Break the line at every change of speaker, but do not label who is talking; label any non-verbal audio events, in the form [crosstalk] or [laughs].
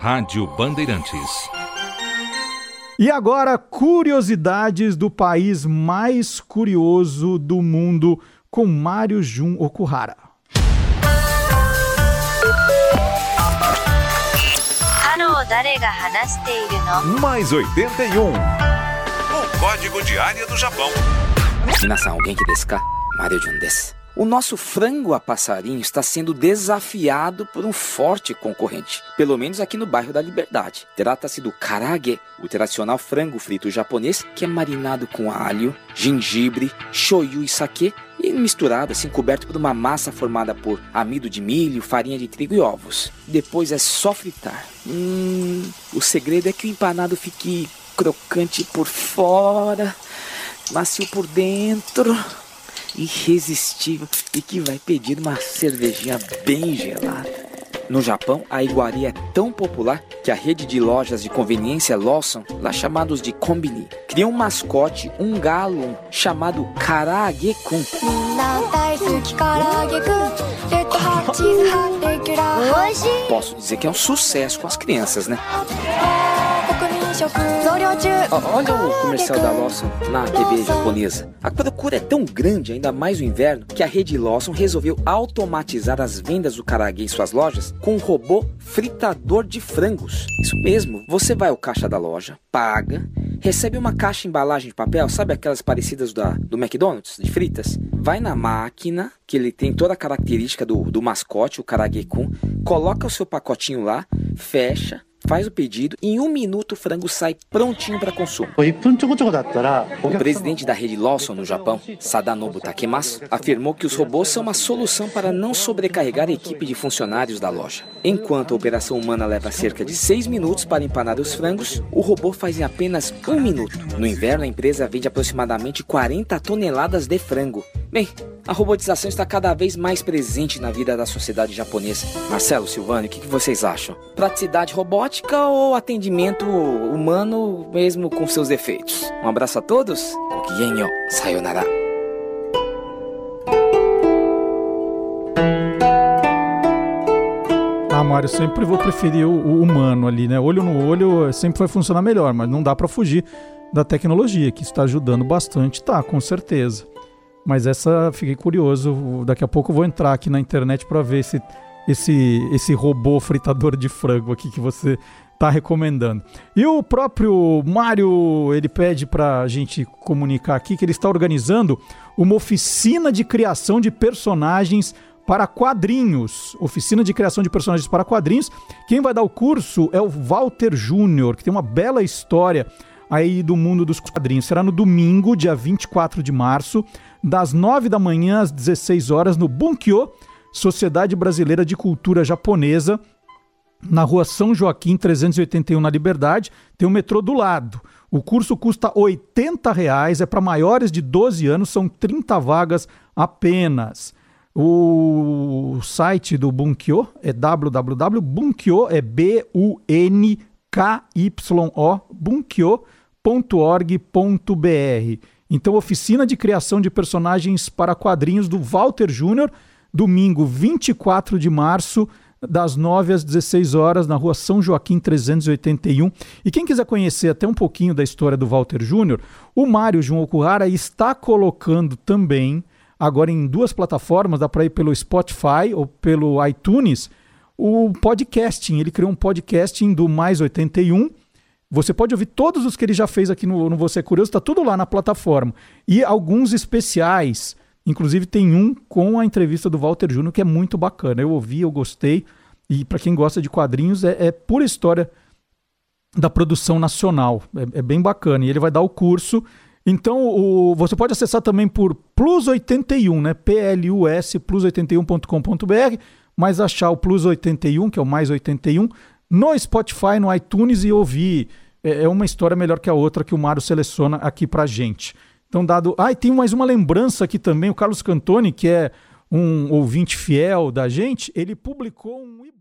Rádio Bandeirantes.
E agora, curiosidades do país mais curioso do mundo com Mário Jun Okuhara.
Mais 81. O código de área do Japão.
Minasan, alguém que desu ka? Mario Jun desu. O nosso frango a passarinho está sendo desafiado por um forte concorrente, pelo menos aqui no bairro da Liberdade. Trata-se do karage, o tradicional frango frito japonês que é marinado com alho, gengibre, shoyu e sake e misturado assim, coberto por uma massa formada por amido de milho, farinha de trigo e ovos. Depois é só fritar. Hum, o segredo é que o empanado fique crocante por fora, macio por dentro irresistível e que vai pedir uma cervejinha bem gelada. No Japão, a iguaria é tão popular que a rede de lojas de conveniência Lawson, lá chamados de Kombini, criou um mascote, um galo chamado Karage-kun. Posso dizer que é um sucesso com as crianças, né? [laughs] Olha o comercial da Lawson na TV japonesa. A procura é tão grande, ainda mais no inverno, que a rede Lawson resolveu automatizar as vendas do karaage em suas lojas com um robô fritador de frangos. Isso mesmo, você vai ao caixa da loja, paga, recebe uma caixa embalagem de papel, sabe aquelas parecidas da, do McDonald's, de fritas? Vai na máquina, que ele tem toda a característica do, do mascote, o Karage-kun, coloca o seu pacotinho lá, fecha, faz o pedido e em um minuto o frango sai prontinho para consumo. O presidente da rede Lawson no Japão, Sadanobu Takemasu, afirmou que os robôs são uma solução para não sobrecarregar a equipe de funcionários da loja. Enquanto a operação humana leva cerca de seis minutos para empanar os frangos, o robô faz em apenas um minuto. No inverno, a empresa vende aproximadamente 40 toneladas de frango. Bem, a robotização está cada vez mais presente na vida da sociedade japonesa. Marcelo, Silvano, o que, vocês acham? Praticidade robótica ou atendimento humano mesmo com seus defeitos? Um abraço a todos. Kokigenyo, sayonara.
Ah, Mário, sempre vou preferir o, o humano ali, né? Olho no olho sempre vai funcionar melhor, mas não dá para fugir da tecnologia, que está ajudando bastante, tá, com certeza. Mas essa fiquei curioso. Daqui a pouco eu vou entrar aqui na internet para ver esse, esse, esse robô fritador de frango aqui que você está recomendando. E o próprio Mário, ele pede para a gente comunicar aqui que ele está organizando uma oficina de criação de personagens para quadrinhos. Oficina de criação de personagens para quadrinhos. Quem vai dar o curso é o Walter Júnior, que tem uma bela história aí do mundo dos quadrinhos. Será no domingo, dia 24 de março, das 9 da manhã às 16 horas, no Bunkyo, Sociedade Brasileira de Cultura Japonesa, na rua São Joaquim, 381, na Liberdade. Tem o metrô do lado. O curso custa 80 reais, é para maiores de 12 anos, são 30 vagas apenas. O site do Bunkyo é www.bunkyo, é B-U-N-K-Y-O, bunkyo.org.br. Então, oficina de criação de personagens para quadrinhos do Walter Júnior, domingo 24 de março, das 9 às 16 horas, na rua São Joaquim 381. E quem quiser conhecer até um pouquinho da história do Walter Júnior, o Mário João Okuhara está colocando também, agora em duas plataformas, dá para ir pelo Spotify ou pelo iTunes, o podcasting. Ele criou um podcasting do Mais 81 você pode ouvir todos os que ele já fez aqui no, no Você é Curioso, está tudo lá na plataforma. E alguns especiais. Inclusive tem um com a entrevista do Walter Júnior que é muito bacana. Eu ouvi, eu gostei. E para quem gosta de quadrinhos, é, é, pura história da produção nacional. É, é, bem bacana. E ele vai dar o curso. Então, o, você pode acessar também por Plus 81, né? P-L-U-S, plus81.com.br, mas achar o Plus 81, que é o mais 81, no Spotify, no iTunes e ouvir. É, é uma história melhor que a outra que o Mário seleciona aqui pra gente. Então, dado. Ah, e tem mais uma lembrança aqui também. O Carlos Cantoni, que é um ouvinte fiel da gente, ele publicou um e-book.